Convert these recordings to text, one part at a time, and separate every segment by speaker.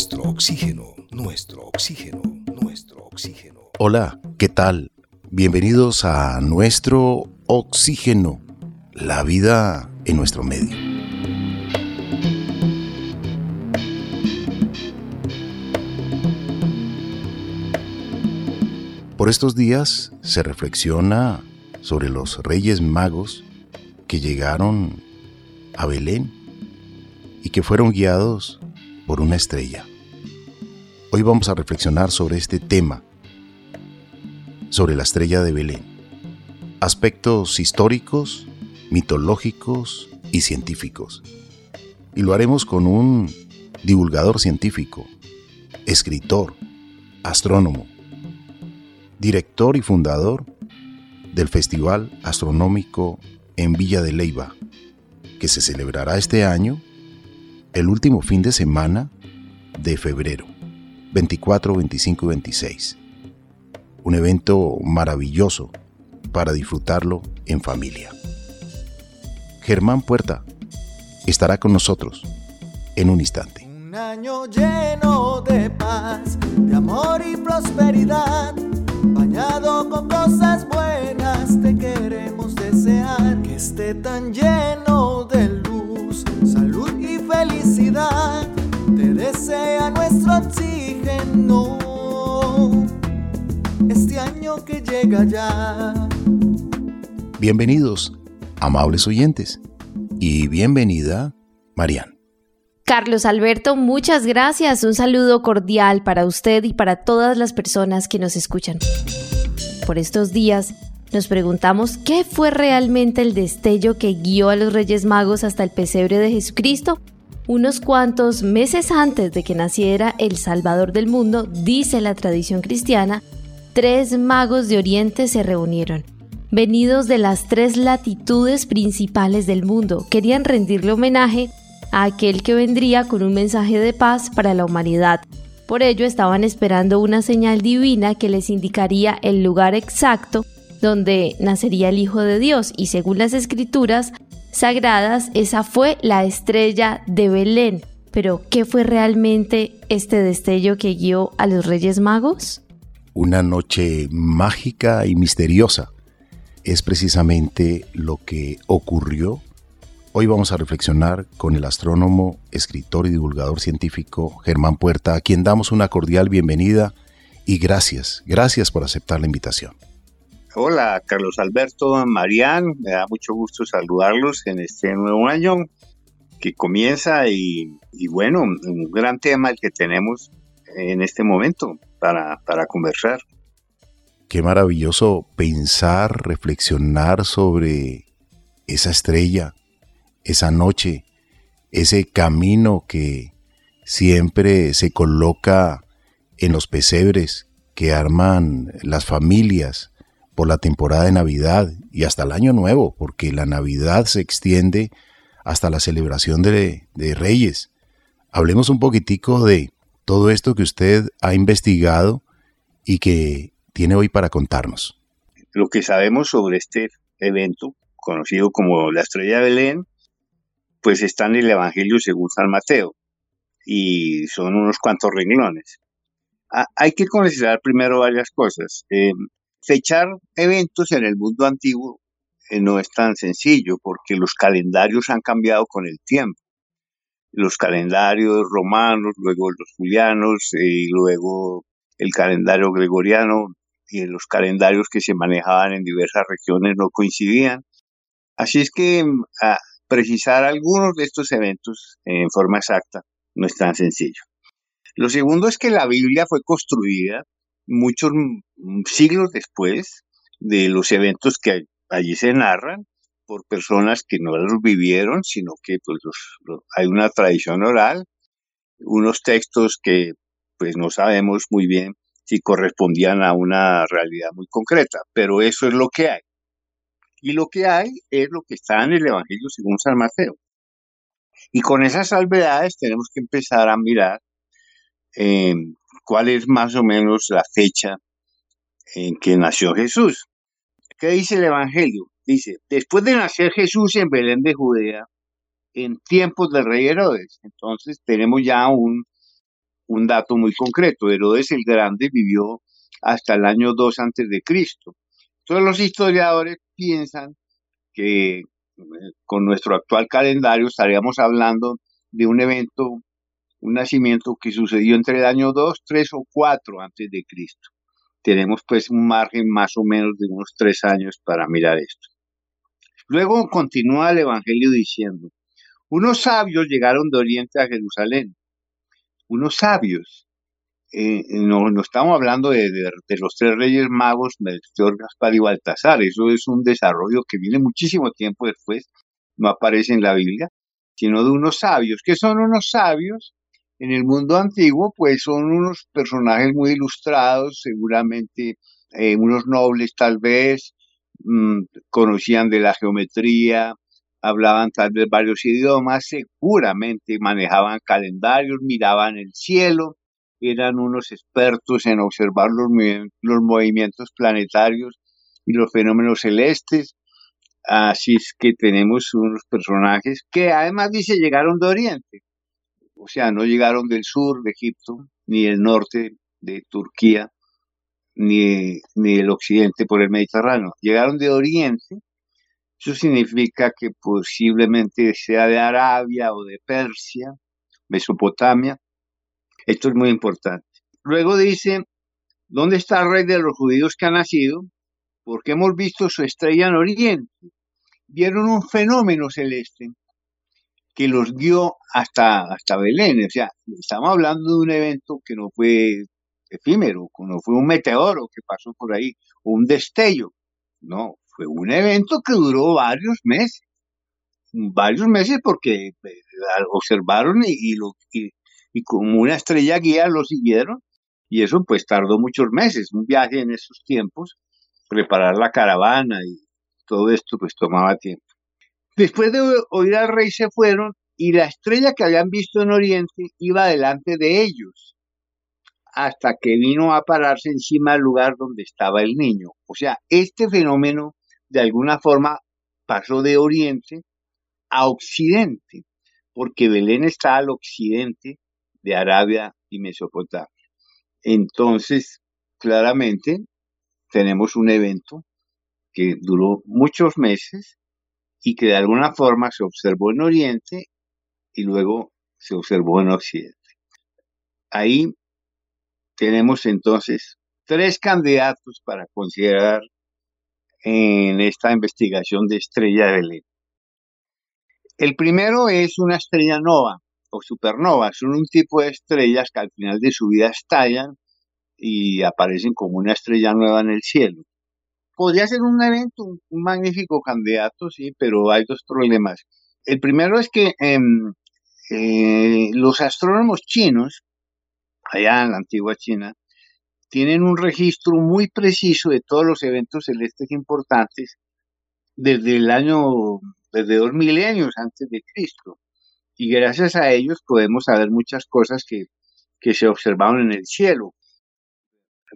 Speaker 1: Nuestro oxígeno, nuestro oxígeno, nuestro oxígeno.
Speaker 2: Hola, ¿qué tal? Bienvenidos a nuestro oxígeno, la vida en nuestro medio. Por estos días se reflexiona sobre los reyes magos que llegaron a Belén y que fueron guiados por una estrella. Hoy vamos a reflexionar sobre este tema, sobre la estrella de Belén, aspectos históricos, mitológicos y científicos. Y lo haremos con un divulgador científico, escritor, astrónomo, director y fundador del Festival Astronómico en Villa de Leiva, que se celebrará este año el último fin de semana de febrero, 24, 25 y 26. Un evento maravilloso para disfrutarlo en familia. Germán Puerta estará con nosotros en un instante.
Speaker 3: Un año lleno de paz, de amor y prosperidad, bañado con cosas buenas, te queremos desear que esté tan lleno de luz, salud y felicidad. Desea nuestro oxígeno este año que llega ya.
Speaker 2: Bienvenidos, amables oyentes, y bienvenida, Marian.
Speaker 4: Carlos Alberto, muchas gracias. Un saludo cordial para usted y para todas las personas que nos escuchan. Por estos días nos preguntamos qué fue realmente el destello que guió a los Reyes Magos hasta el pesebre de Jesucristo. Unos cuantos meses antes de que naciera el Salvador del mundo, dice la tradición cristiana, tres magos de Oriente se reunieron. Venidos de las tres latitudes principales del mundo, querían rendirle homenaje a aquel que vendría con un mensaje de paz para la humanidad. Por ello estaban esperando una señal divina que les indicaría el lugar exacto donde nacería el Hijo de Dios y según las escrituras sagradas esa fue la estrella de Belén. Pero ¿qué fue realmente este destello que guió a los Reyes Magos?
Speaker 2: Una noche mágica y misteriosa es precisamente lo que ocurrió Hoy vamos a reflexionar con el astrónomo, escritor y divulgador científico Germán Puerta, a quien damos una cordial bienvenida y gracias, gracias por aceptar la invitación.
Speaker 5: Hola, Carlos Alberto, Marián, me da mucho gusto saludarlos en este nuevo año que comienza y, bueno, un gran tema el que tenemos en este momento para, para conversar.
Speaker 2: Qué maravilloso pensar, reflexionar sobre esa estrella, esa noche, ese camino que siempre se coloca en los pesebres que arman las familias por la temporada de Navidad y hasta el Año Nuevo, porque la Navidad se extiende hasta la celebración de, de Reyes. Hablemos un poquitico de todo esto que usted ha investigado y que tiene hoy para contarnos.
Speaker 5: Lo que sabemos sobre este evento, conocido como la Estrella de Belén, pues está en el Evangelio según San Mateo y son unos cuantos renglones. Hay que considerar primero varias cosas. Eh, fechar eventos en el mundo antiguo eh, no es tan sencillo porque los calendarios han cambiado con el tiempo. Los calendarios romanos, luego los julianos eh, y luego el calendario gregoriano y los calendarios que se manejaban en diversas regiones no coincidían. Así es que ah, precisar algunos de estos eventos en forma exacta no es tan sencillo. Lo segundo es que la Biblia fue construida muchos siglos después de los eventos que allí se narran por personas que no los vivieron, sino que pues, hay una tradición oral, unos textos que pues no sabemos muy bien si correspondían a una realidad muy concreta, pero eso es lo que hay. Y lo que hay es lo que está en el Evangelio según San Mateo. Y con esas salvedades tenemos que empezar a mirar eh, cuál es más o menos la fecha en que nació Jesús. ¿Qué dice el Evangelio? Dice, después de nacer Jesús en Belén de Judea, en tiempos de rey Herodes. Entonces tenemos ya un, dato muy concreto. Herodes el Grande vivió hasta el año 2 antes de Cristo. Todos los historiadores piensan que eh, con nuestro actual calendario estaríamos hablando de un evento, un nacimiento que sucedió entre el año 2, 3 o 4 antes de Cristo. Tenemos pues un margen más o menos de unos tres años para mirar esto. Luego continúa el Evangelio diciendo, unos sabios llegaron de Oriente a Jerusalén, unos sabios, eh, no, estamos hablando de, los tres reyes magos, Melchor, Gaspar y Baltasar, eso es un desarrollo que viene muchísimo tiempo después, no aparece en la Biblia, sino de unos sabios. ¿Qué son unos sabios? En el mundo antiguo, pues son unos personajes muy ilustrados, seguramente eh, unos nobles tal vez, mm, conocían de la geometría, hablaban tal vez varios idiomas, seguramente manejaban calendarios, miraban el cielo, eran unos expertos en observar los, los movimientos planetarios y los fenómenos celestes. Así es que tenemos unos personajes que además dice llegaron de Oriente, o sea, no llegaron del sur de Egipto, ni del norte de Turquía, ni, ni del occidente por el Mediterráneo, llegaron de Oriente. Eso significa que posiblemente sea de Arabia o de Persia, Mesopotamia, esto es muy importante. Luego dice, ¿dónde está el rey de los judíos que ha nacido? Porque hemos visto su estrella en Oriente. Vieron un fenómeno celeste que los guió hasta, hasta Belén. O sea, estamos hablando de un evento que no fue efímero, que no fue un meteoro que pasó por ahí, o un destello. No, fue un evento que duró varios meses. Varios meses porque eh, observaron y, lo, y como una estrella guía lo siguieron y eso pues tardó muchos meses, un viaje en esos tiempos, preparar la caravana y todo esto pues tomaba tiempo. Después de oír al rey se fueron y la estrella que habían visto en Oriente iba delante de ellos hasta que vino a pararse encima del lugar donde estaba el niño. O sea, este fenómeno de alguna forma pasó de Oriente a Occidente, porque Belén está al occidente de Arabia y Mesopotamia. Entonces, claramente, tenemos un evento que duró muchos meses y que de alguna forma se observó en Oriente y luego se observó en Occidente. Ahí tenemos entonces tres candidatos para considerar en esta investigación de estrella de Belén. El primero es una estrella nova, o supernovas. Son un tipo de estrellas que al final de su vida estallan y aparecen como una estrella nueva en el cielo. Podría ser un evento, un magnífico candidato, sí, pero hay dos problemas. El primero es que em, eh, los astrónomos chinos, allá en la antigua China, tienen un registro muy preciso de todos los eventos celestes importantes desde el año, desde dos milenios antes de Cristo y gracias a ellos podemos saber muchas cosas que, se observaron en el cielo.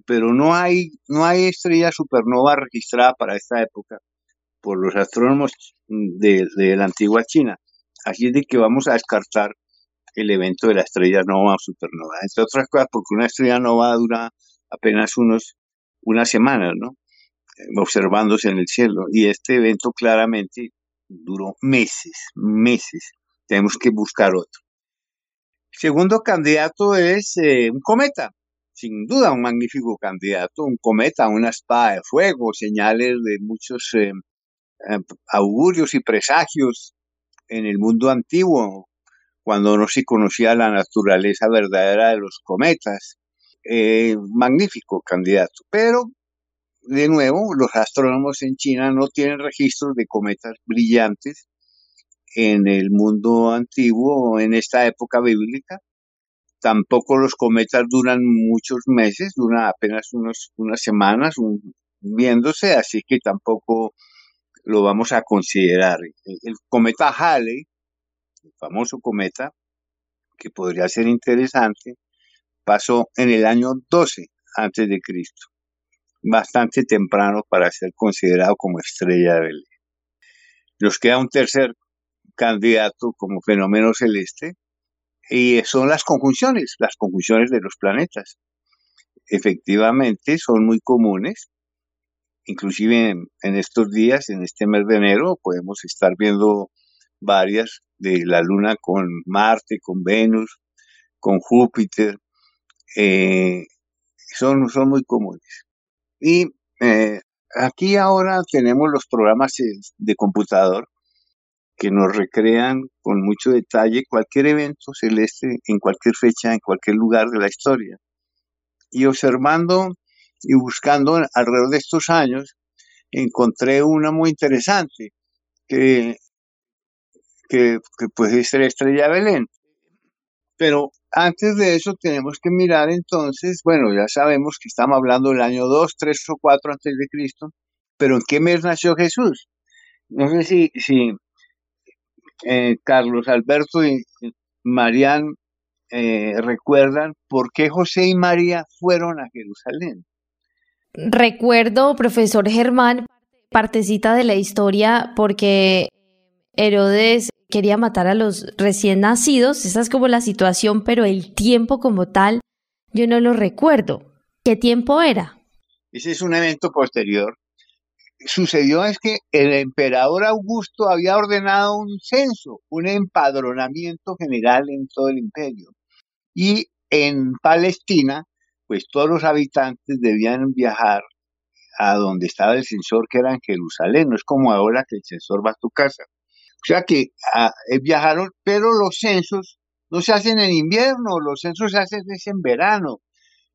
Speaker 5: Pero no hay, no hay estrella supernova registrada para esta época por los astrónomos de, la antigua China. Así es de que vamos a descartar el evento de la estrella nova supernova. Entre otras cosas, porque una estrella nova dura apenas unos, unas semanas, ¿no? Observándose en el cielo. Y este evento claramente duró meses, meses tenemos que buscar otro. Segundo candidato es eh, un cometa, sin duda un magnífico candidato, un cometa, una espada de fuego, señales de muchos eh, eh, augurios y presagios en el mundo antiguo, cuando no se conocía la naturaleza verdadera de los cometas. magnífico candidato, pero de nuevo, los astrónomos en China no tienen registros de cometas brillantes en el mundo antiguo, en esta época bíblica. Tampoco los cometas duran muchos meses, duran apenas unas semanas viéndose, así que tampoco lo vamos a considerar. El cometa Halley, el famoso cometa, que podría ser interesante, pasó en el año 12 antes de Cristo, bastante temprano para ser considerado como estrella de Belén. Nos queda un tercer candidato como fenómeno celeste, Y son las conjunciones, las conjunciones de los planetas. Efectivamente, son muy comunes. Inclusive en, estos días, en este mes de enero, podemos estar viendo varias de la Luna con Marte, con Venus, con Júpiter. Eh, son, son muy comunes. Y eh, aquí ahora tenemos los programas de computador que nos recrean con mucho detalle cualquier evento celeste en cualquier fecha, en cualquier lugar de la historia. Y observando y buscando alrededor de estos años, encontré una muy interesante, que, que, que pues ser Estrella Belén. Pero antes de eso tenemos que mirar entonces, bueno, ya sabemos que estamos hablando del año 2, 3 o 4 antes de Cristo, pero ¿en qué mes nació Jesús? No sé si, si eh, Carlos Alberto y Marian eh, recuerdan por qué José y María fueron a Jerusalén.
Speaker 4: Recuerdo, profesor Germán, partecita de la historia porque Herodes quería matar a los recién nacidos. Esa es como la situación, pero el tiempo como tal, yo no lo recuerdo. ¿Qué tiempo era?
Speaker 5: Ese es un evento posterior sucedió es que el emperador Augusto había ordenado un censo, un empadronamiento general en todo el imperio. Y en Palestina, pues todos los habitantes debían viajar a donde estaba el censor, que era en Jerusalén. No es como ahora que el censor va a tu casa. O sea que ah, eh, viajaron, pero los censos no se hacen en invierno, los censos se hacen en verano.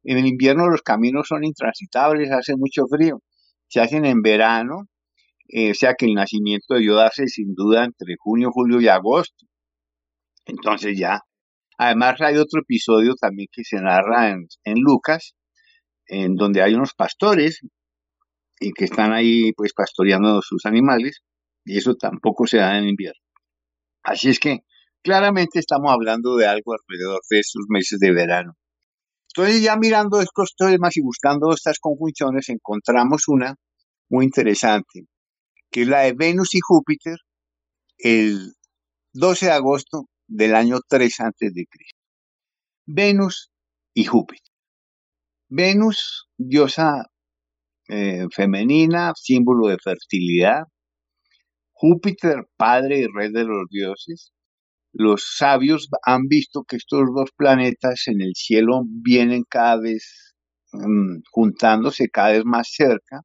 Speaker 5: En el invierno los caminos son intransitables, hace mucho frío se hacen en verano, eh, o sea que el nacimiento debió darse sin duda entre junio, julio y agosto. Entonces ya, además hay otro episodio también que se narra en, Lucas, en donde hay unos pastores y que están ahí pues pastoreando sus animales y eso tampoco se da en invierno. Así es que claramente estamos hablando de algo alrededor de esos meses de verano. Entonces ya mirando estos temas y buscando estas conjunciones encontramos una muy interesante, que es la de Venus y Júpiter el 12 de agosto del año 3 antes de Cristo. Venus y Júpiter. Venus, diosa eh, femenina, símbolo de fertilidad. Júpiter, padre y rey de los dioses los sabios han visto que estos dos planetas en el cielo vienen cada vez mm, juntándose cada vez más cerca,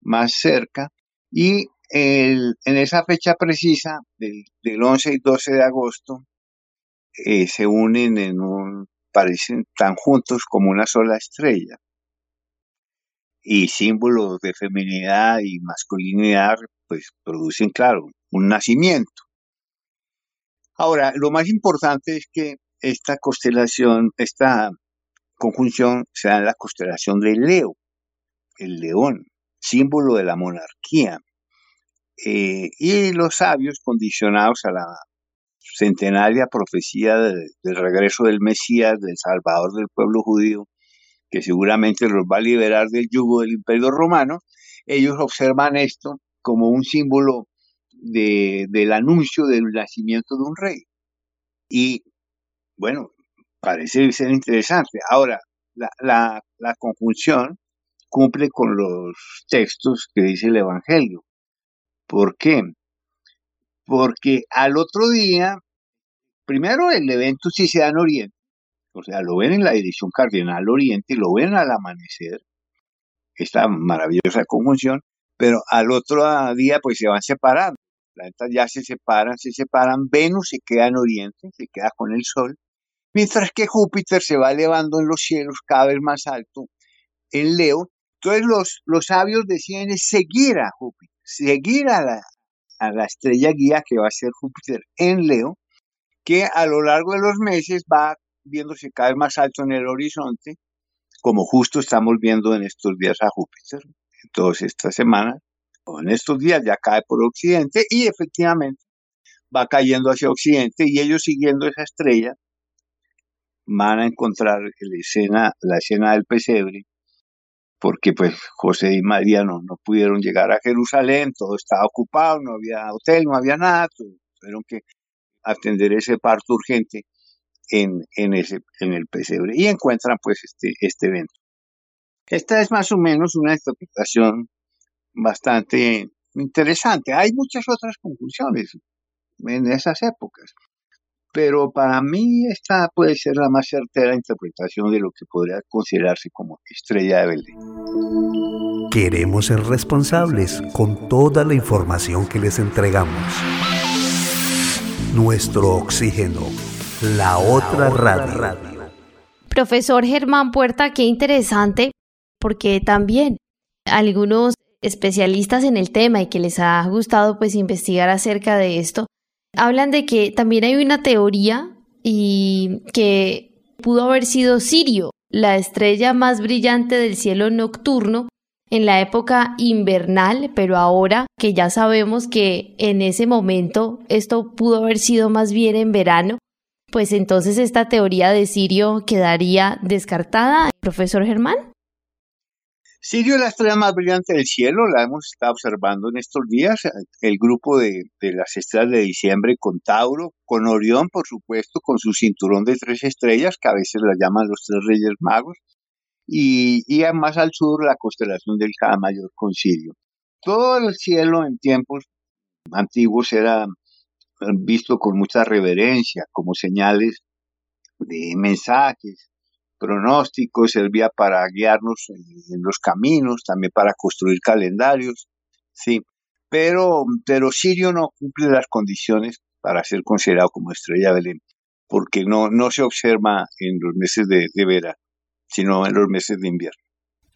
Speaker 5: más cerca, y en esa fecha precisa del, 11 y 12 de agosto eh, se unen en un, parecen tan juntos como una sola estrella. Y símbolos de feminidad y masculinidad, pues producen, claro, un nacimiento. Ahora, lo más importante es que esta constelación, esta conjunción se da en la constelación de Leo, el león, símbolo de la monarquía. Eh, y los sabios, condicionados a la centenaria profecía del regreso del Mesías, del Salvador del pueblo judío, que seguramente los va a liberar del yugo del imperio romano, ellos observan esto como un símbolo del anuncio del nacimiento de un rey. Y bueno, parece ser interesante. Ahora, la, conjunción cumple con los textos que dice el Evangelio. ¿Por qué? Porque al otro día, primero el evento sí se da en Oriente, o sea, lo ven en la dirección cardinal Oriente, lo ven al amanecer, esta maravillosa conjunción, pero al otro día pues se van separando planetas ya se separan, se separan, Venus se queda en Oriente, se queda con el Sol, mientras que Júpiter se va elevando en los cielos cada vez más alto en Leo. Entonces los, los sabios deciden seguir a Júpiter, seguir a la, a la estrella guía que va a ser Júpiter en Leo, que a lo largo de los meses va viéndose cada vez más alto en el horizonte, como justo estamos viendo en estos días a Júpiter, en todas estas semanas en estos días ya cae por occidente y efectivamente va cayendo hacia occidente y ellos siguiendo esa estrella van a encontrar la escena, la escena del pesebre, porque pues José y María no, pudieron llegar a Jerusalén, todo estaba ocupado, no había hotel, no había nada, tuvieron que atender ese parto urgente en, en, ese, en el pesebre y encuentran pues este, este evento. Esta es más o menos una interpretación bastante interesante. Hay muchas otras conclusiones en esas épocas, pero para mí esta puede ser la más certera interpretación de lo que podría considerarse como estrella de Belén.
Speaker 1: Queremos ser responsables con toda la información que les entregamos. Nuestro oxígeno, la otra radio.
Speaker 4: Profesor Germán Puerta, qué interesante, porque también algunos especialistas en el tema y que les ha gustado pues investigar acerca de esto, hablan de que también hay una teoría y que pudo haber sido Sirio, la estrella más brillante del cielo nocturno en la época invernal, pero ahora que ya sabemos que en ese momento esto pudo haber sido más bien en verano, pues entonces esta teoría de Sirio quedaría descartada, profesor Germán.
Speaker 5: Sirio es la estrella más brillante del cielo, la hemos estado observando en estos días, el grupo de, las estrellas de diciembre con Tauro, con Orión, por supuesto, con su cinturón de tres estrellas, que a veces la llaman los tres reyes magos, y, y más al sur la constelación del Cada Mayor con Sirio. Todo el cielo en tiempos antiguos era visto con mucha reverencia, como señales de mensajes, pronóstico, servía para guiarnos en, los caminos, también para construir calendarios, sí. Pero, pero Sirio no cumple las condiciones para ser considerado como estrella Belén, porque no, no se observa en los meses de, de verano, sino en los meses de invierno.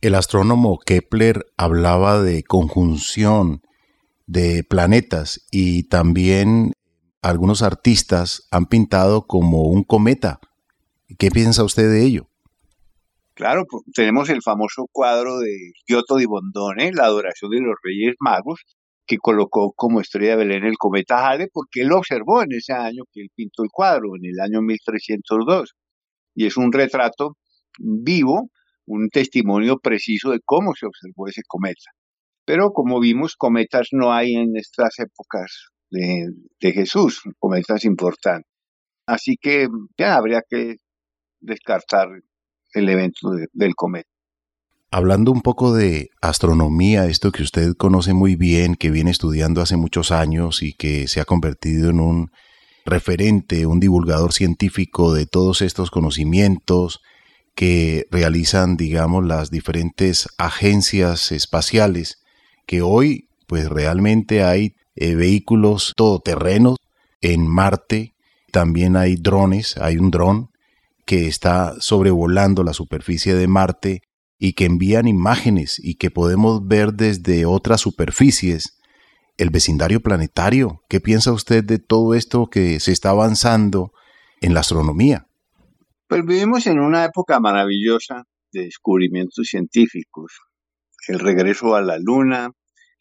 Speaker 2: El astrónomo Kepler hablaba de conjunción de planetas y también algunos artistas han pintado como un cometa. ¿Qué piensa usted de ello?
Speaker 5: Claro, tenemos el famoso cuadro de Giotto di Bondone, la adoración de los Reyes Magos, que colocó como estrella de Belén el cometa Halley, porque él observó en ese año que él pintó el cuadro, en el año 1302. Y es un retrato vivo, un testimonio preciso de cómo se observó ese cometa. Pero como vimos, cometas no hay en estas épocas de, de Jesús, cometas importantes. Así que ya habría que descartar el evento del cometa.
Speaker 2: Hablando un poco de astronomía, esto que usted conoce muy bien, que viene estudiando hace muchos años y que se ha convertido en un referente, un divulgador científico de todos estos conocimientos que realizan, digamos, las diferentes agencias espaciales, que hoy, pues realmente hay eh, vehículos todoterrenos en Marte, también hay drones, hay un dron que está sobrevolando la superficie de Marte y que envían imágenes y que podemos ver desde otras superficies el vecindario planetario. ¿Qué piensa usted de todo esto que se está avanzando en la astronomía?
Speaker 5: Pues vivimos en una época maravillosa de descubrimientos científicos. El regreso a la Luna,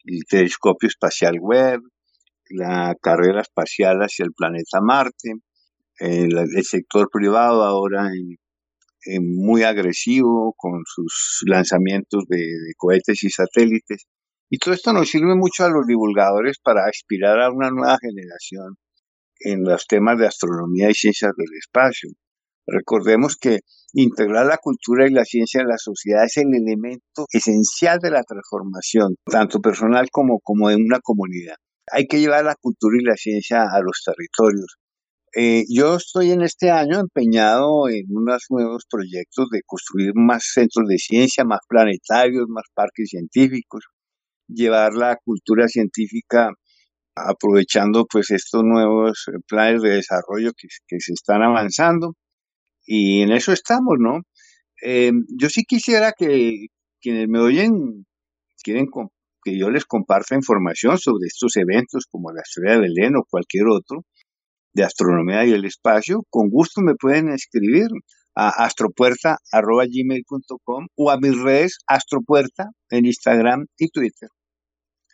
Speaker 5: el telescopio espacial Webb, la carrera espacial hacia el planeta Marte, el, sector privado ahora muy agresivo con sus lanzamientos de, cohetes y satélites. Y todo esto nos sirve mucho a los divulgadores para inspirar a una nueva generación en los temas de astronomía y ciencias del espacio. Recordemos que integrar la cultura y la ciencia en la sociedad es el elemento esencial de la transformación, tanto personal como, como de una comunidad. Hay que llevar la cultura y la ciencia a los territorios. Eh, yo estoy en este año empeñado en unos nuevos proyectos de construir más centros de ciencia, más planetarios, más parques científicos, llevar la cultura científica aprovechando pues estos nuevos eh, planes de desarrollo que, se están avanzando y en eso estamos, ¿no? Eh, yo sí quisiera que quienes me oyen quieren que yo les comparta información sobre estos eventos como la historia de Belén o cualquier otro, de astronomía y el espacio, con gusto me pueden escribir a astropuerta.gmail.com o a mis redes astropuerta en Instagram y Twitter.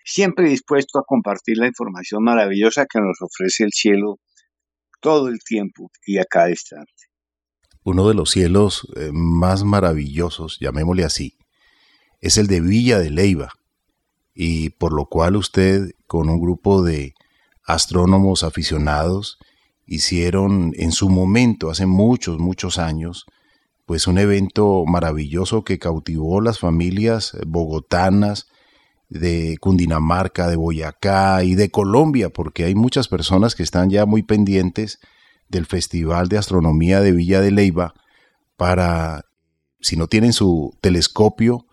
Speaker 5: Siempre dispuesto a compartir la información maravillosa que nos ofrece el cielo todo el tiempo y a cada instante.
Speaker 2: Uno de los cielos eh, más maravillosos, llamémosle así, es el de Villa de Leiva, y por lo cual usted, con un grupo de astrónomos aficionados, hicieron en su momento, hace muchos, muchos años, pues un evento maravilloso que cautivó las familias bogotanas de Cundinamarca, de Boyacá y de Colombia, porque hay muchas personas que están ya muy pendientes del Festival de Astronomía de Villa de Leiva para, si no tienen su telescopio,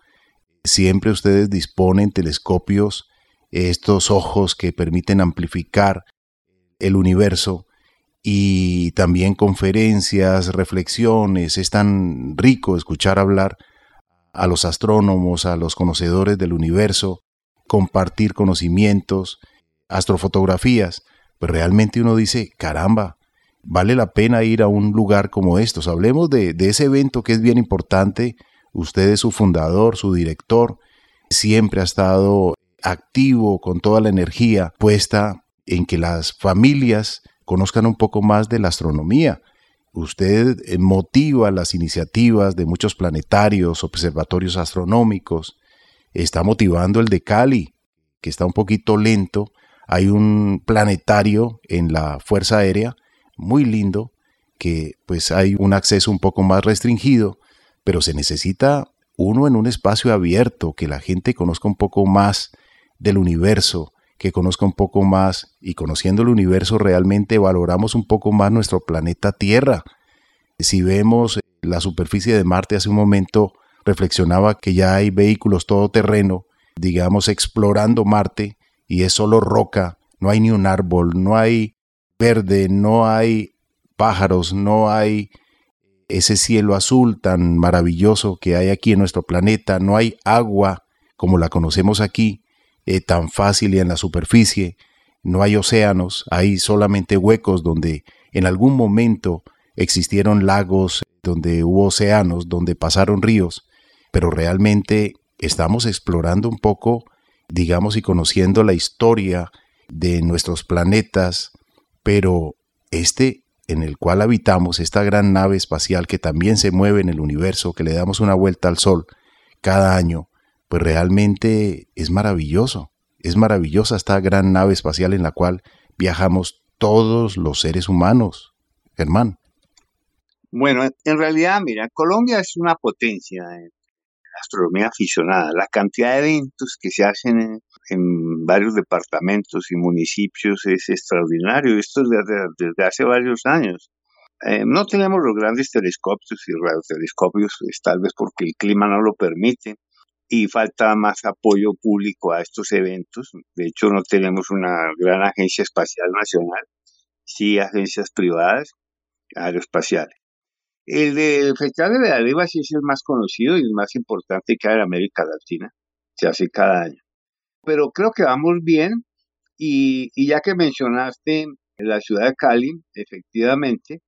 Speaker 2: siempre ustedes disponen telescopios, estos ojos que permiten amplificar el universo y también conferencias, reflexiones. Es tan rico escuchar hablar a los astrónomos, a los conocedores del universo, compartir conocimientos, astrofotografías. Pues realmente uno dice, caramba, vale la pena ir a un lugar como estos. Hablemos de, de ese evento que es bien importante. Usted es su fundador, su director, siempre ha estado activo con toda la energía puesta en que las familias conozcan un poco más de la astronomía. Usted eh, motiva las iniciativas de muchos planetarios, observatorios astronómicos, está motivando el de Cali, que está un poquito lento. Hay un planetario en la Fuerza Aérea, muy lindo, que pues hay un acceso un poco más restringido, pero se necesita uno en un espacio abierto, que la gente conozca un poco más del universo, que conozca un poco más y conociendo el universo realmente valoramos un poco más nuestro planeta Tierra. Si vemos la superficie de Marte hace un momento, reflexionaba que ya hay vehículos todoterreno, digamos, explorando Marte y es solo roca, no hay ni un árbol, no hay verde, no hay pájaros, no hay ese cielo azul tan maravilloso que hay aquí en nuestro planeta, no hay agua como la conocemos aquí, eh, tan fácil y en la superficie. No hay océanos, hay solamente huecos donde en algún momento existieron lagos, donde hubo océanos, donde pasaron ríos, pero realmente estamos explorando un poco, digamos, y conociendo la historia de nuestros planetas, pero este en el cual habitamos, esta gran nave espacial que también se mueve en el universo, que le damos una vuelta al Sol cada año, pues realmente es maravilloso. Es maravillosa esta gran nave espacial en la cual viajamos todos los seres humanos. Germán.
Speaker 5: Bueno, en realidad, mira, Colombia es una potencia en astronomía aficionada. La cantidad de eventos que se hacen en, varios departamentos y municipios es extraordinario. Esto desde, desde hace varios años. Eh, no tenemos los grandes telescopios y radiotelescopios, tal vez porque el clima no lo permite, y falta más apoyo público a estos eventos. De hecho, no tenemos una gran agencia espacial nacional, sí agencias privadas aeroespaciales. El Festival de Arriba sí es el más conocido y el más importante que hay en América Latina. Se hace cada año. Pero creo que vamos bien y, y ya que mencionaste la ciudad de Cali, efectivamente,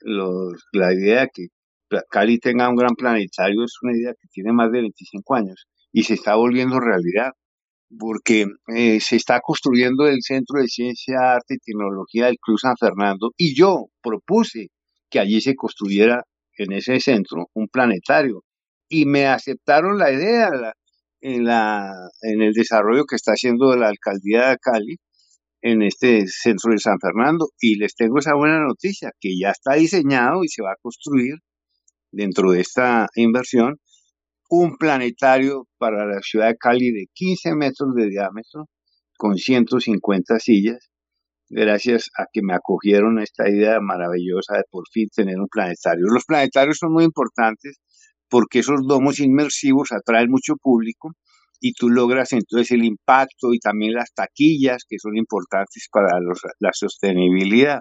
Speaker 5: los, la idea que Cali tenga un gran planetario es una idea que tiene más de 25 años y se está volviendo realidad porque eh, se está construyendo el Centro de Ciencia, Arte y Tecnología del Club San Fernando y yo propuse que allí se construyera en ese centro un planetario. Y me aceptaron la idea en, el desarrollo que está haciendo la alcaldía de Cali en este centro de San Fernando. Y les tengo esa buena noticia que ya está diseñado y se va a construir dentro de esta inversión un planetario para la ciudad de Cali de 15 metros de diámetro con 150 sillas, gracias a que me acogieron a esta idea maravillosa de por fin tener un planetario. Los planetarios son muy importantes porque esos domos inmersivos atraen mucho público y tú logras entonces el impacto y también las taquillas que son importantes para la sostenibilidad.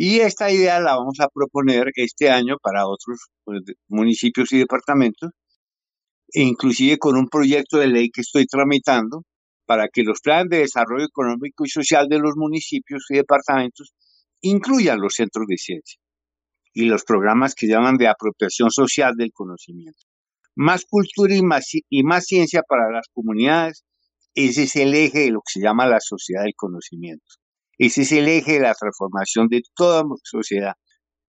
Speaker 5: Y esta idea la vamos a proponer este año para otros pues, municipios y departamentos, e inclusive con un proyecto de ley que estoy tramitando para que los planes de desarrollo económico y social de los municipios y departamentos incluyan los centros de ciencia y los programas que llaman de apropiación social del conocimiento. Más cultura y más, y más ciencia para las comunidades, ese es el eje de lo que se llama la sociedad del conocimiento. Ese es el eje de la transformación de toda sociedad,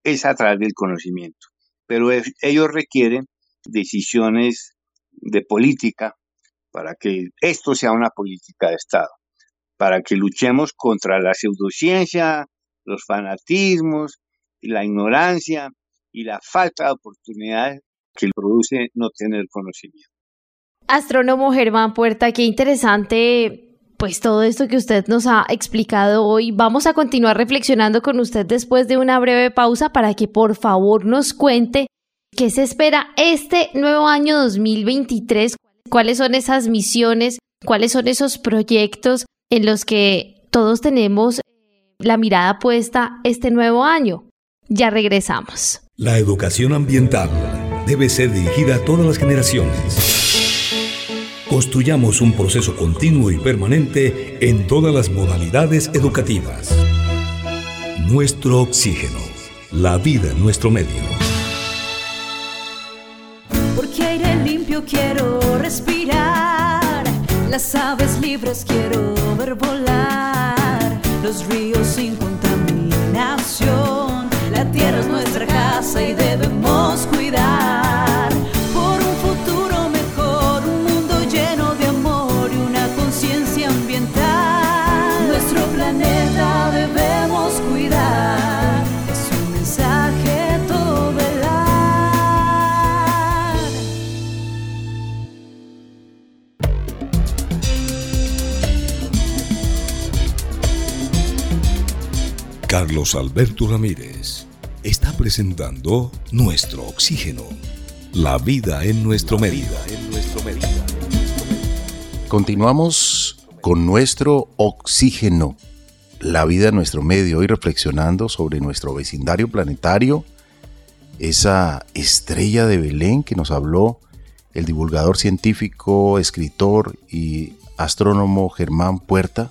Speaker 5: es a través del conocimiento. Pero ellos requieren decisiones de política para que esto sea una política de Estado, para que luchemos contra la pseudociencia, los fanatismos, la ignorancia y la falta de oportunidades que produce no tener conocimiento.
Speaker 4: Astrónomo Germán Puerta, qué interesante pues todo esto que usted nos ha explicado hoy. Vamos a continuar reflexionando con usted después de una breve pausa para que por favor nos cuente qué se espera este nuevo año 2023, cuáles son esas misiones, cuáles son esos proyectos en los que todos tenemos la mirada puesta este nuevo año. Ya regresamos.
Speaker 6: La educación ambiental debe ser dirigida a todas las generaciones. Construyamos un proceso continuo y permanente en todas las modalidades educativas. Nuestro oxígeno, la vida en nuestro medio.
Speaker 7: Porque aire limpio quiero respirar, las aves libres quiero ver volar, los ríos sin contaminación, la tierra es nuestra casa y
Speaker 6: Carlos Alberto Ramírez está presentando Nuestro Oxígeno, la vida en nuestro medio.
Speaker 2: Continuamos con nuestro oxígeno, la vida en nuestro medio, hoy reflexionando sobre nuestro vecindario planetario, esa estrella de Belén que nos habló el divulgador científico, escritor y astrónomo Germán Puerta.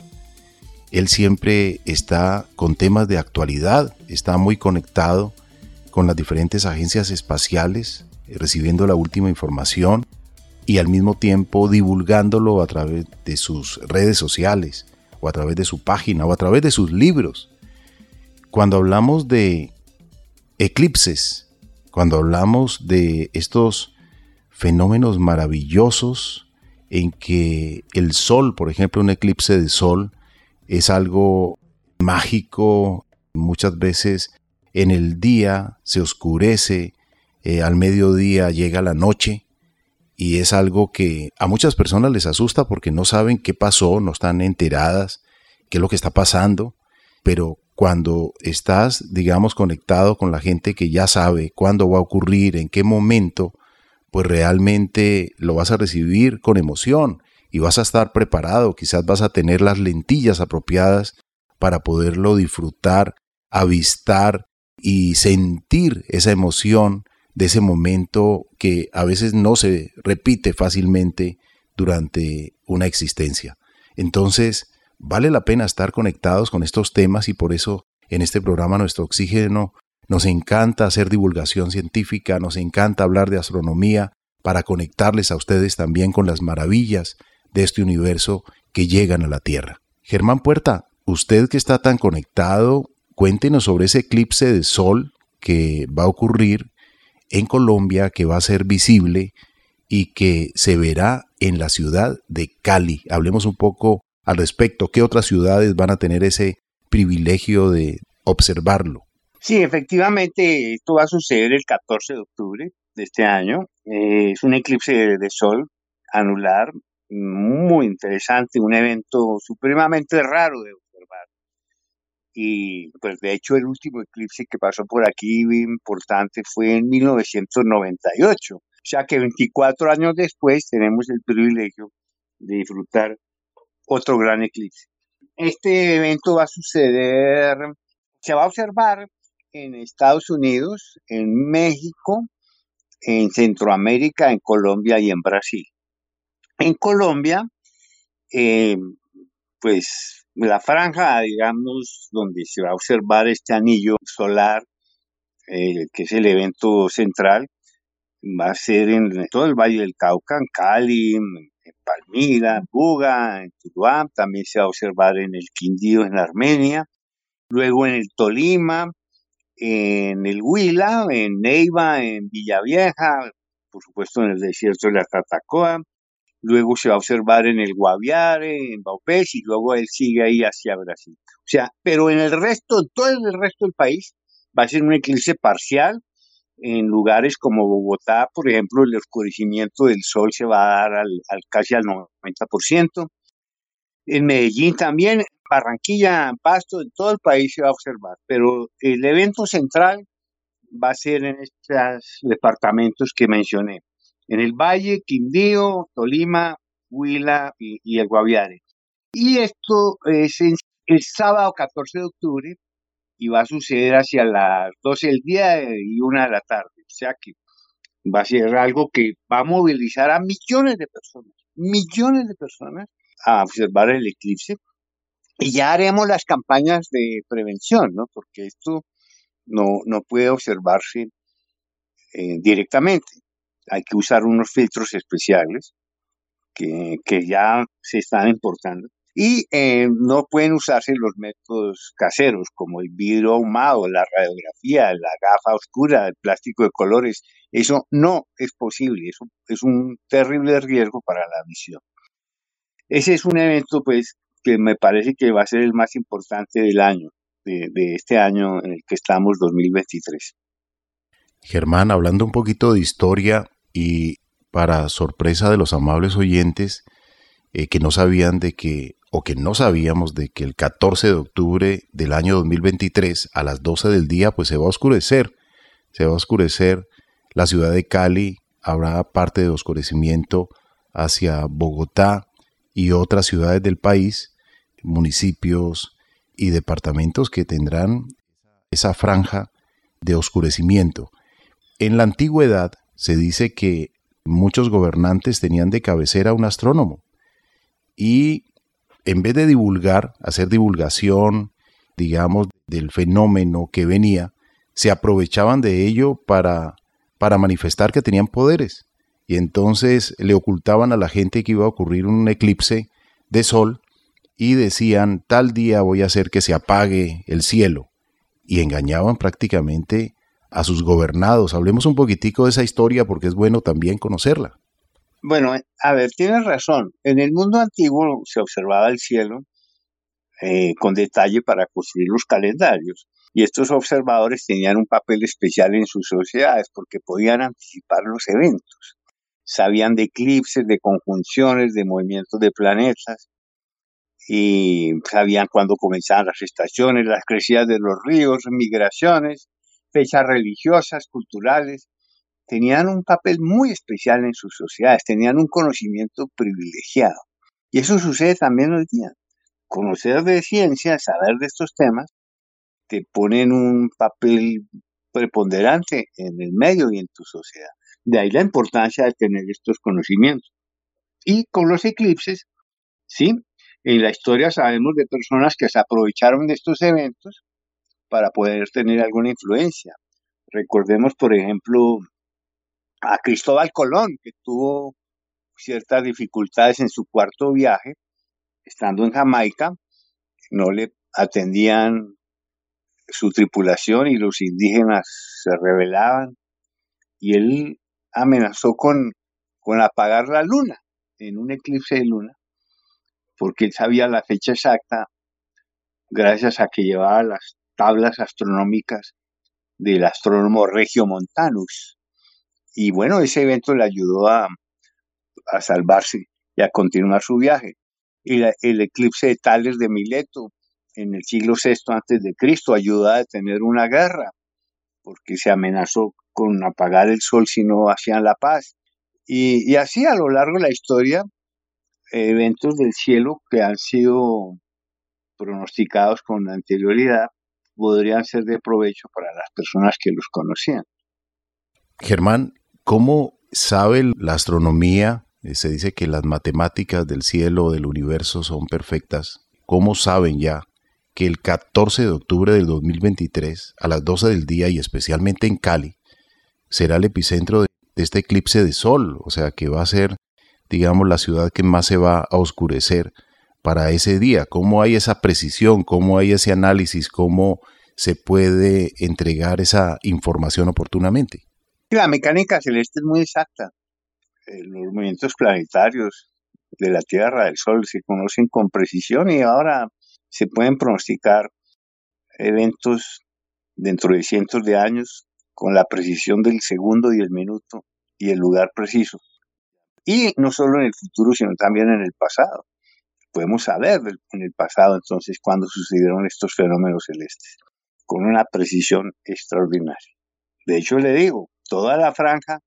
Speaker 2: Él siempre está con temas de actualidad, está muy conectado con las diferentes agencias espaciales, eh, recibiendo la última información y al mismo tiempo divulgándolo a través de sus redes sociales o a través de su página o a través de sus libros. Cuando hablamos de eclipses, cuando hablamos de estos fenómenos maravillosos en que el sol, por ejemplo, un eclipse de sol, es algo mágico, muchas veces en el día se oscurece, eh, al mediodía llega la noche y es algo que a muchas personas les asusta porque no saben qué pasó, no están enteradas qué es lo que está pasando, pero cuando estás, digamos, conectado con la gente que ya sabe cuándo va a ocurrir, en qué momento, pues realmente lo vas a recibir con emoción y vas a estar preparado, quizás vas a tener las lentillas apropiadas para poderlo disfrutar, avistar y sentir esa emoción de ese momento que a veces no se repite fácilmente durante una existencia. Entonces, vale la pena estar conectados con estos temas y por eso en este programa Nuestro Oxígeno nos encanta hacer divulgación científica, nos encanta hablar de astronomía para conectarles a ustedes también con las maravillas de este universo que llegan a la Tierra. Germán Puerta, usted que está tan conectado, cuéntenos sobre ese eclipse de sol que va a ocurrir en Colombia, que va a ser visible y que se verá en la ciudad de Cali. Hablemos un poco al respecto. ¿Qué otras ciudades van a tener ese privilegio de observarlo?
Speaker 5: Sí, efectivamente, esto va a suceder el 14 de octubre de este año. Eh, es un eclipse de sol anular muy interesante, un evento supremamente raro de observar. Y pues de hecho el último eclipse que pasó por aquí importante fue en 1998. O sea que 24 años después tenemos el privilegio de disfrutar otro gran eclipse. Este evento va a suceder, se va a observar en Estados Unidos, en México, en Centroamérica, en Colombia y en Brasil. En Colombia, eh, pues la franja, digamos, donde se va a observar este anillo solar, eh, que es el evento central, va a ser en todo el Valle del Cauca, en Cali, en Palmira, en Buga, en Tuluá, también se va a observar en el Quindío, en Armenia, luego en el Tolima, en el Huila, en Neiva, en Villavieja, por supuesto en el desierto de la Tatacoa, luego se va a observar en el Guaviare, en Baupés, y luego él sigue ahí hacia Brasil. O sea, pero en el resto, todo el resto del país, va a ser un eclipse parcial. En lugares como Bogotá, por ejemplo, el oscurecimiento del sol se va a dar al, al casi al 90%. En Medellín también, Barranquilla, Pasto, en todo el país se va a observar. Pero el evento central va a ser en estos departamentos que mencioné. En el Valle, Quindío, Tolima, Huila y, el Guaviare. Y esto es el sábado 14 de octubre y va a suceder hacia las 12 del día y 1 de la tarde. O sea que va a ser algo que va a movilizar a millones de personas, millones de personas a observar el eclipse. Y ya haremos las campañas de prevención, ¿no? Porque esto no, no puede observarse eh, directamente. Hay que usar unos filtros especiales que, que ya se están importando y eh, no pueden usarse los métodos caseros como el vidrio ahumado, la radiografía, la gafa oscura, el plástico de colores. Eso no es posible, eso es un terrible riesgo para la visión. Ese es un evento pues que me parece que va a ser el más importante del año, de, de este año en el que estamos, 2023.
Speaker 2: Germán, hablando un poquito de historia y para sorpresa de los amables oyentes eh, que no sabían de que o que no sabíamos de que el 14 de octubre del año 2023 a las 12 del día pues se va a oscurecer, se va a oscurecer la ciudad de Cali, habrá parte de oscurecimiento hacia Bogotá y otras ciudades del país, municipios y departamentos que tendrán esa franja de oscurecimiento. En la antigüedad se dice que muchos gobernantes tenían de cabecera un astrónomo y en vez de divulgar, hacer divulgación, digamos, del fenómeno que venía, se aprovechaban de ello para, para manifestar que tenían poderes. Y entonces le ocultaban a la gente que iba a ocurrir un eclipse de sol y decían, tal día voy a hacer que se apague el cielo. Y engañaban prácticamente a sus gobernados. Hablemos un poquitico de esa historia porque es bueno también conocerla.
Speaker 5: Bueno, a ver, tienes razón. En el mundo antiguo se observaba el cielo eh, con detalle para construir los calendarios. Y estos observadores tenían un papel especial en sus sociedades porque podían anticipar los eventos. Sabían de eclipses, de conjunciones, de movimientos de planetas y sabían cuándo comenzaban las estaciones, las crecidas de los ríos, migraciones, fechas religiosas, culturales tenían un papel muy especial en sus sociedades, tenían un conocimiento privilegiado. Y eso sucede también hoy día. Conocer de ciencia, saber de estos temas, te ponen un papel preponderante en el medio y en tu sociedad. De ahí la importancia de tener estos conocimientos. Y con los eclipses, sí, en la historia sabemos de personas que se aprovecharon de estos eventos para poder tener alguna influencia. Recordemos, por ejemplo, a Cristóbal Colón, que tuvo ciertas dificultades en su cuarto viaje, estando en Jamaica, no le atendían su tripulación y los indígenas se rebelaban y él amenazó con, con apagar la luna en un eclipse de luna, porque él sabía la fecha exacta gracias a que llevaba las tablas astronómicas del astrónomo Regio Montanus. Y bueno, ese evento le ayudó a, salvarse y a continuar su viaje. Y el eclipse de Tales de Mileto en el siglo VI antes de Cristo ayudó a detener una guerra, porque se amenazó con apagar el sol si no hacían la paz. Y, y así a lo largo de la historia, eventos del cielo que han sido pronosticados con anterioridad podrían ser de provecho para las personas que los conocían.
Speaker 2: Germán, ¿Cómo sabe la astronomía? Eh, se dice que las matemáticas del cielo, del universo son perfectas. ¿Cómo saben ya que el 14 de octubre del 2023, a las 12 del día y especialmente en Cali, será el epicentro de, este eclipse de sol? O sea, que va a ser, digamos, la ciudad que más se va a oscurecer para ese día. ¿Cómo hay esa precisión? ¿Cómo hay ese análisis? ¿Cómo se puede entregar esa información oportunamente?
Speaker 5: La mecánica celeste es muy exacta. eh, los movimientos planetarios de la Tierra, del Sol, se conocen con precisión y ahora se pueden pronosticar eventos dentro de cientos de años con la precisión del segundo y el minuto y el lugar preciso. Y no solo en el futuro, sino también en el pasado. Podemos saber en el pasado entonces cuándo sucedieron estos fenómenos celestes, con una precisión extraordinaria. De hecho, le digo, toda la franja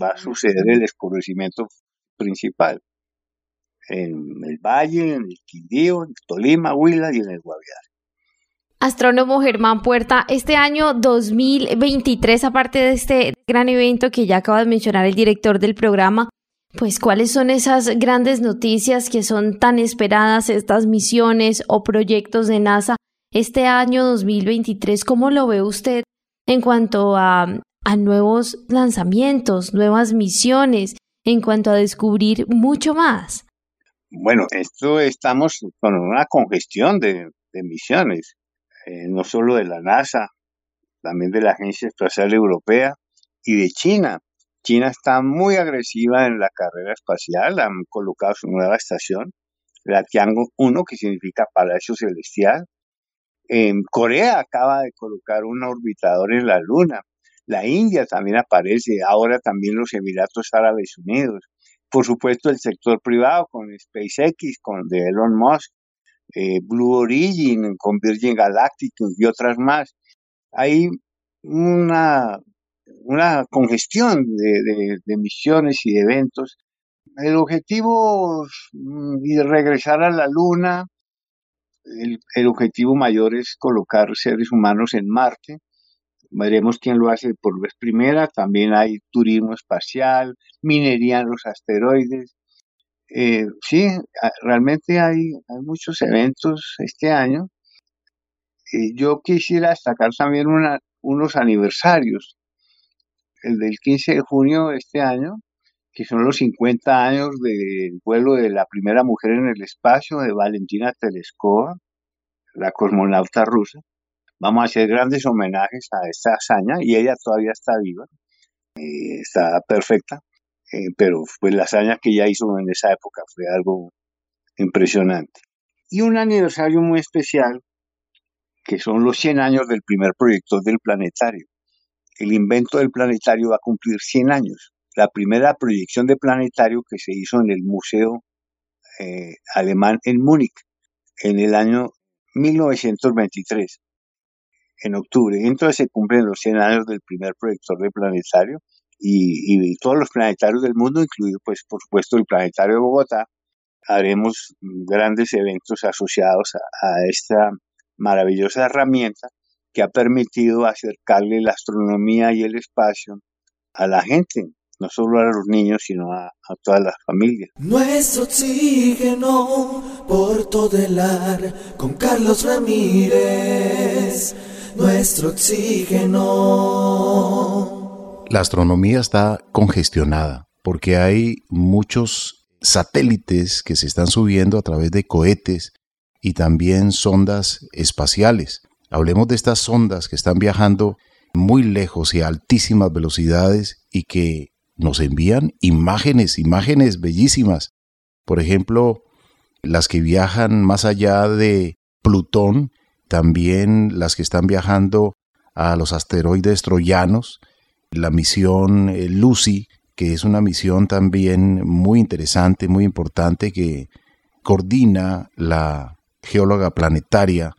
Speaker 5: va a suceder el escurrimiento principal en el Valle, en el Quindío, en Tolima, Huila y en el Guaviare.
Speaker 4: Astrónomo Germán Puerta, este año 2023, aparte de este gran evento que ya acaba de mencionar el director del programa, pues cuáles son esas grandes noticias que son tan esperadas, estas misiones o proyectos de NASA este año 2023, ¿cómo lo ve usted en cuanto a, a nuevos lanzamientos, nuevas misiones, en cuanto a descubrir mucho más?
Speaker 5: Bueno, esto estamos con una congestión de, misiones, eh, no solo de la NASA, también de la Agencia Espacial Europea y de China. China está muy agresiva en la carrera espacial, han colocado su nueva estación, la Tiangong 1, que significa Palacio Celestial. En Corea acaba de colocar un orbitador en la Luna. La India también aparece, ahora también los Emiratos Árabes Unidos por supuesto el sector privado con SpaceX, con de Elon Musk, eh, Blue Origin, con Virgin Galactic y otras más. Hay una, una congestión de, de, misiones y de eventos. El objetivo mm, de regresar a la Luna, el, el objetivo mayor es colocar seres humanos en Marte Veremos quién lo hace por vez primera. También hay turismo espacial, minería en los asteroides. Eh, sí, realmente hay, hay, muchos eventos este año. yo quisiera destacar también unos aniversarios. El del 15 de junio de este año, que son los 50 años del vuelo de la primera mujer en el espacio, de Valentina Tereskova, la cosmonauta rusa vamos a hacer grandes homenajes a esta hazaña y ella todavía está viva, eh, está perfecta, eh, pero pues la hazaña que ella hizo en esa época fue algo impresionante. Y un aniversario muy especial, que son los 100 años del primer proyecto del planetario. El invento del planetario va a cumplir 100 años. La primera proyección de planetario que se hizo en el Museo eh, Alemán en Múnich en el año 1923 en octubre. Entonces se cumplen los 100 años del primer proyector de planetario y, todos los planetarios del mundo, incluido pues por supuesto el planetario de Bogotá, haremos grandes eventos asociados a, esta maravillosa herramienta que ha permitido acercarle la astronomía y el espacio a la gente, no solo a los niños, sino a, a todas las familias.
Speaker 3: Nuestro oxígeno por todo el ar con Carlos Ramírez nuestro oxígeno.
Speaker 2: La astronomía está congestionada porque hay muchos satélites que se están subiendo a través de cohetes y también sondas espaciales. Hablemos de estas sondas que están viajando muy lejos y a altísimas velocidades y que nos envían imágenes, imágenes bellísimas. Por ejemplo, las que viajan más allá de Plutón también las que están viajando a los asteroides troyanos, la misión eh, Lucy, que es una misión también muy interesante, muy importante, que coordina la geóloga planetaria,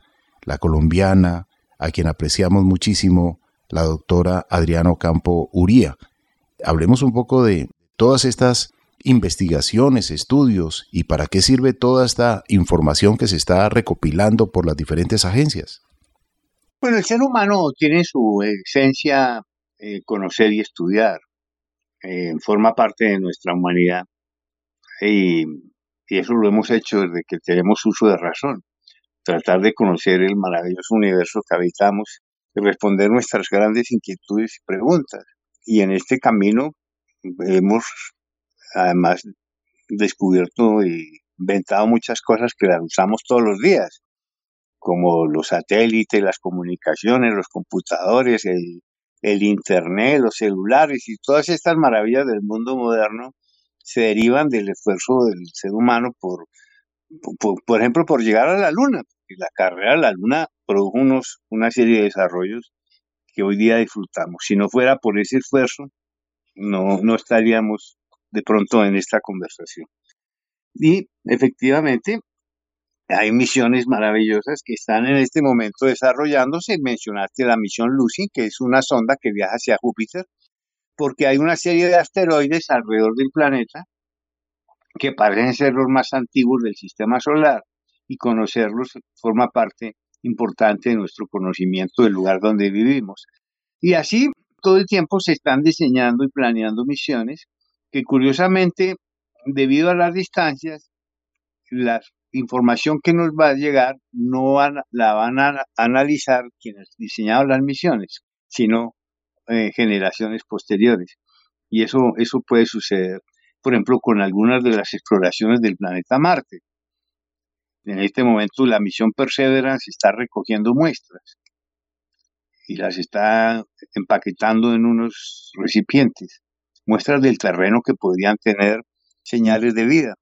Speaker 2: la colombiana, a quien apreciamos muchísimo, la doctora Adriano Campo Uría. Hablemos un poco de todas estas investigaciones, estudios y para qué sirve toda esta información que se está recopilando por las diferentes agencias?
Speaker 5: Bueno, el ser humano tiene su esencia eh, conocer y estudiar, eh, forma parte de nuestra humanidad y, y eso lo hemos hecho desde que tenemos uso de razón, tratar de conocer el maravilloso universo que habitamos y responder nuestras grandes inquietudes y preguntas. Y en este camino hemos además descubierto y inventado muchas cosas que las usamos todos los días, como los satélites, las comunicaciones, los computadores, el, el Internet, los celulares y todas estas maravillas del mundo moderno se derivan del esfuerzo del ser humano por, por, ejemplo, por llegar a la Luna. La carrera a la Luna produjo unos, una serie de desarrollos que hoy día disfrutamos. Si no fuera por ese esfuerzo, no, no estaríamos de pronto en esta conversación. Y efectivamente, hay misiones maravillosas que están en este momento desarrollándose. Mencionaste la misión Lucy, que es una sonda que viaja hacia Júpiter, porque hay una serie de asteroides alrededor del planeta que parecen ser los más antiguos del sistema solar y conocerlos forma parte importante de nuestro conocimiento del lugar donde vivimos. Y así todo el tiempo se están diseñando y planeando misiones que curiosamente, debido a las distancias, la información que nos va a llegar no la van a analizar quienes diseñaron las misiones, sino eh, generaciones posteriores. Y eso, eso puede suceder, por ejemplo, con algunas de las exploraciones del planeta Marte. En este momento la misión Perseverance está recogiendo muestras y las está empaquetando en unos recipientes, muestras del terreno que podrían tener señales de vida.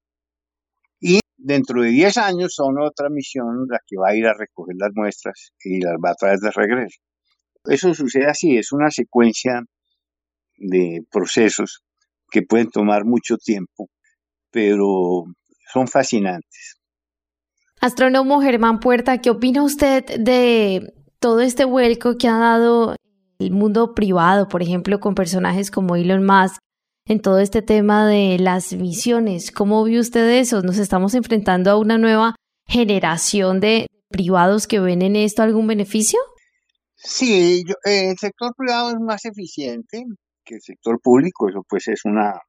Speaker 5: Y dentro de 10 años son otra misión la que va a ir a recoger las muestras y las va a traer de regreso. Eso sucede así, es una secuencia de procesos que pueden tomar mucho tiempo, pero son fascinantes.
Speaker 4: Astrónomo Germán Puerta, ¿qué opina usted de todo este vuelco que ha dado el mundo privado, por ejemplo, con personajes como Elon Musk, en todo este tema de las misiones? ¿Cómo vio usted eso? ¿Nos estamos enfrentando a una nueva generación de privados que ven en esto algún beneficio?
Speaker 5: Sí, el sector privado es más eficiente que el sector público, eso pues es una,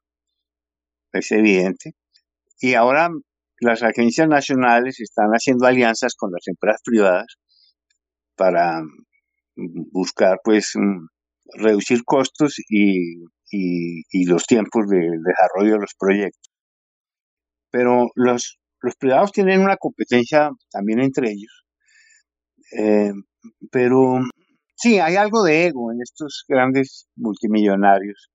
Speaker 5: es evidente. Y ahora las agencias nacionales están haciendo alianzas con las empresas privadas para buscar pues reducir costos y, los tiempos de desarrollo de los proyectos. Pero los, los privados tienen una competencia también entre ellos. Eh, pero Sí, hay algo de ego en estos grandes multimillonarios,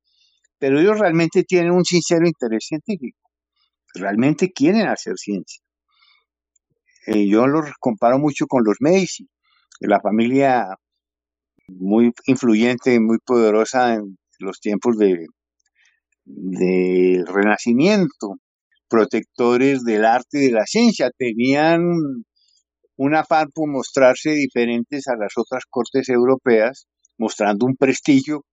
Speaker 5: pero ellos realmente tienen un sincero interés científico, realmente quieren hacer ciencia. Eh, yo los comparo mucho con los Medici, la familia muy influyente, muy poderosa en los tiempos de, del Renacimiento, protectores del arte y de la ciencia, tenían un afán por mostrarse diferentes a las otras cortes europeas, mostrando un prestigio,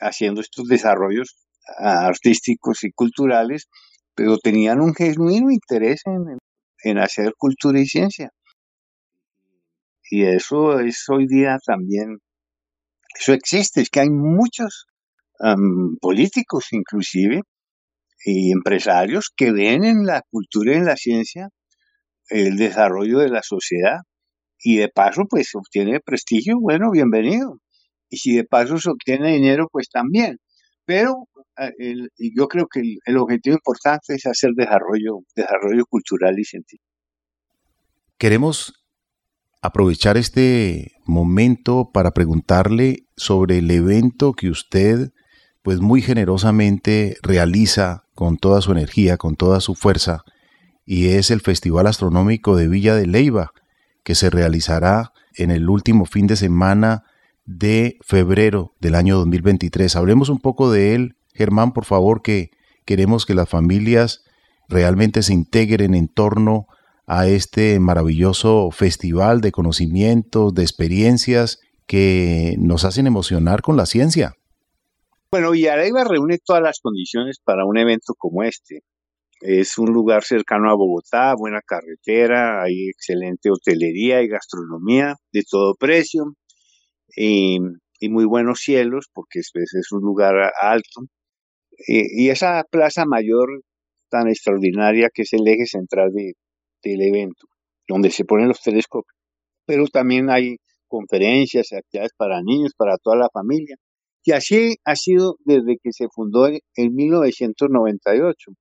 Speaker 5: haciendo estos desarrollos artísticos y culturales, pero tenían un genuino interés en, hacer cultura y ciencia. Y eso es hoy día también, eso existe, es que hay muchos políticos inclusive y empresarios que ven en la cultura y en la ciencia el desarrollo de la sociedad y de paso pues obtiene prestigio, bueno, bienvenido. Y si de paso se obtiene dinero, pues también. Pero eh, yo creo que el, objetivo importante es hacer desarrollo, desarrollo cultural y científico.
Speaker 2: Queremos aprovechar este momento para preguntarle sobre el evento que usted pues muy generosamente realiza con toda su energía, con toda su fuerza y es el Festival Astronómico de Villa de Leiva, que se realizará en el último fin de semana de febrero del año 2023. Hablemos un poco de él, Germán, por favor, que queremos que las familias realmente se integren en torno a este maravilloso festival de conocimientos, de experiencias que nos hacen emocionar con la ciencia.
Speaker 5: Bueno, Leiva reúne todas las condiciones para un evento como este. Es un lugar cercano a Bogotá, buena carretera, hay excelente hotelería y gastronomía de todo precio y, muy buenos cielos porque es, un lugar alto. Y, esa plaza mayor tan extraordinaria que es el eje central del evento, donde se ponen los telescopios. Pero también hay conferencias, actividades para niños, para toda la familia. Y así ha sido desde que se fundó en 1998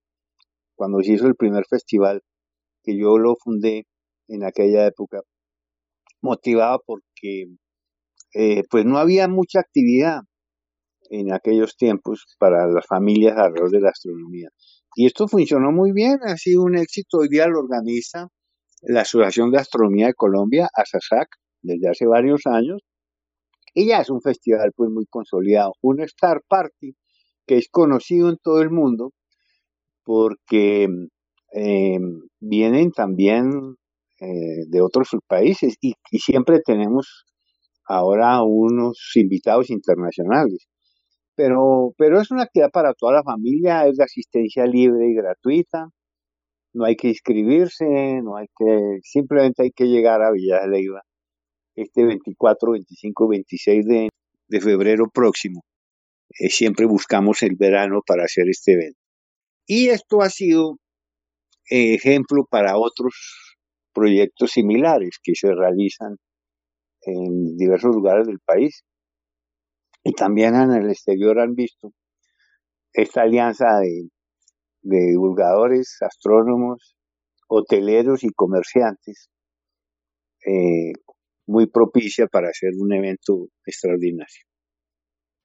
Speaker 5: cuando se hizo el primer festival, que yo lo fundé en aquella época, motivado porque eh, pues no había mucha actividad en aquellos tiempos para las familias alrededor de la astronomía. Y esto funcionó muy bien, ha sido un éxito. Hoy día lo organiza la Asociación de Astronomía de Colombia, ASASAC, desde hace varios años. Y ya es un festival pues muy consolidado, un Star Party que es conocido en todo el mundo porque eh, vienen también eh, de otros países y, siempre tenemos ahora unos invitados internacionales. Pero, pero es una actividad para toda la familia, es de asistencia libre y gratuita, no hay que inscribirse, no hay que, simplemente hay que llegar a Villa de Leyva este 24, 25, 26 de, de febrero próximo. Eh, siempre buscamos el verano para hacer este evento. Y esto ha sido ejemplo para otros proyectos similares que se realizan en diversos lugares del país. Y también en el exterior han visto esta alianza de, divulgadores, astrónomos, hoteleros y comerciantes, eh, muy propicia para hacer un evento extraordinario.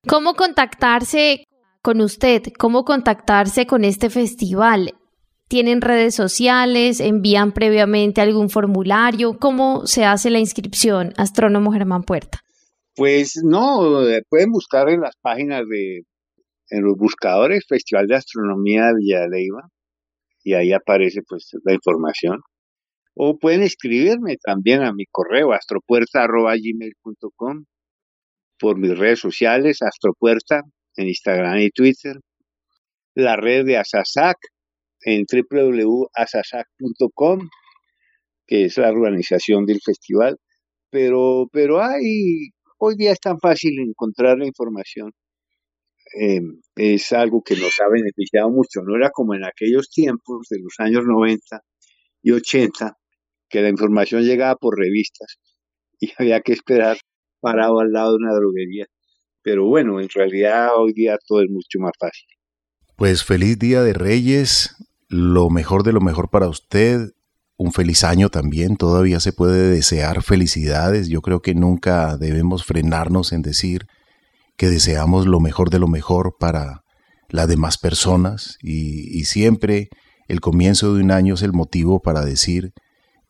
Speaker 4: ¿Cómo contactarse con usted? ¿Cómo contactarse con este festival? ¿Tienen redes sociales? ¿Envían previamente algún formulario? ¿Cómo se hace la inscripción, Astrónomo Germán Puerta?
Speaker 5: Pues no, eh, pueden buscar en las páginas de, en los buscadores, Festival de Astronomía de Villaleiva, y ahí aparece pues la información. O pueden escribirme también a mi correo astropuerta.gmail.com por mis redes sociales, Astropuerta, en Instagram y Twitter, la red de Asasac, en www.asasac.com, que es la organización del festival. Pero, pero hay, hoy día es tan fácil encontrar la información. Em, es algo que nos ha beneficiado mucho. No era como en aquellos tiempos de los años 90 y 80, que la información llegaba por revistas y había que esperar parado al lado de una droguería. Pero bueno, en realidad hoy día todo es mucho más fácil.
Speaker 2: Pues feliz Día de Reyes, lo mejor de lo mejor para usted. Un feliz año también, todavía se puede desear felicidades. Yo creo que nunca debemos frenarnos en decir que deseamos lo mejor de lo mejor para las demás personas y, siempre el comienzo de un año es el motivo para decir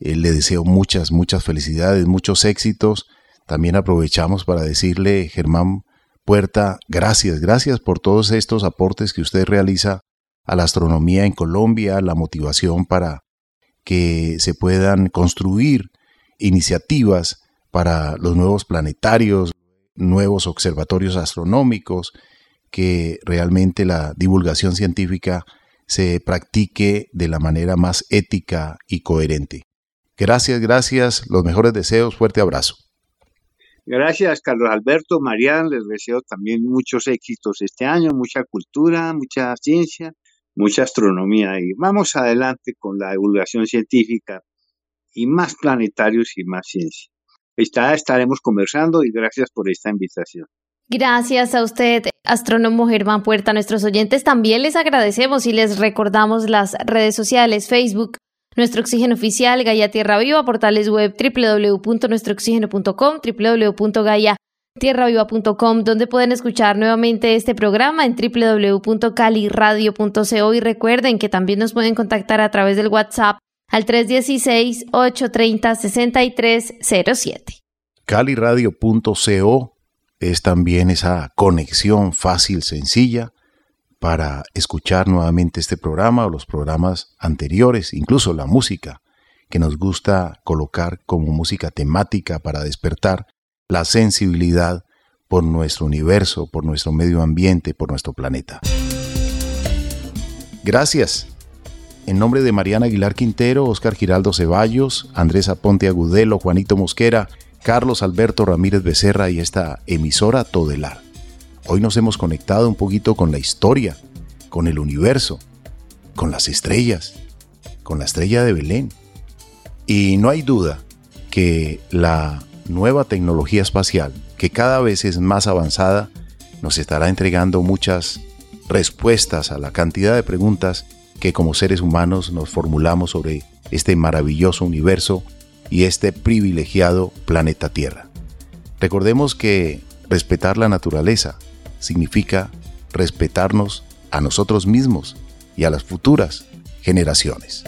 Speaker 2: eh, le deseo muchas, muchas felicidades, muchos éxitos. También aprovechamos para decirle, Germán Puerta, gracias, gracias por todos estos aportes que usted realiza a la astronomía en Colombia, la motivación para que se puedan construir iniciativas para los nuevos planetarios, nuevos observatorios astronómicos, que realmente la divulgación científica se practique de la manera más ética y coherente. Gracias, gracias, los mejores deseos, fuerte abrazo.
Speaker 5: Gracias, Carlos Alberto, Marian, les deseo también muchos éxitos este año, mucha cultura, mucha ciencia mucha astronomía y vamos adelante con la divulgación científica y más planetarios y más ciencia. Está, estaremos conversando y gracias por esta invitación.
Speaker 4: Gracias a usted, astrónomo Germán Puerta. nuestros oyentes también les agradecemos y les recordamos las redes sociales, Facebook, Nuestro Oxígeno Oficial, Gaia Tierra Viva, portales web www.nuestrooxígeno.com, www.gaia tierraviva.com, donde pueden escuchar nuevamente este programa en www.caliradio.co y recuerden que también nos pueden contactar a través del WhatsApp al 316-830-6307.
Speaker 2: Caliradio.co es también esa conexión fácil, sencilla para escuchar nuevamente este programa o los programas anteriores, incluso la música que nos gusta colocar como música temática para despertar la sensibilidad por nuestro universo, por nuestro medio ambiente, por nuestro planeta. Gracias. En nombre de Mariana Aguilar Quintero, Oscar Giraldo Ceballos, Andrés Aponte Agudelo, Juanito Mosquera, Carlos Alberto Ramírez Becerra y esta emisora Todelar. Hoy nos hemos conectado un poquito con la historia, con el universo, con las estrellas, con la estrella de Belén. Y no hay duda que la nueva tecnología espacial, que cada vez es más avanzada, nos estará entregando muchas respuestas a la cantidad de preguntas que como seres humanos nos formulamos sobre este maravilloso universo y este privilegiado planeta Tierra. Recordemos que respetar la naturaleza significa respetarnos a nosotros mismos y a las futuras generaciones.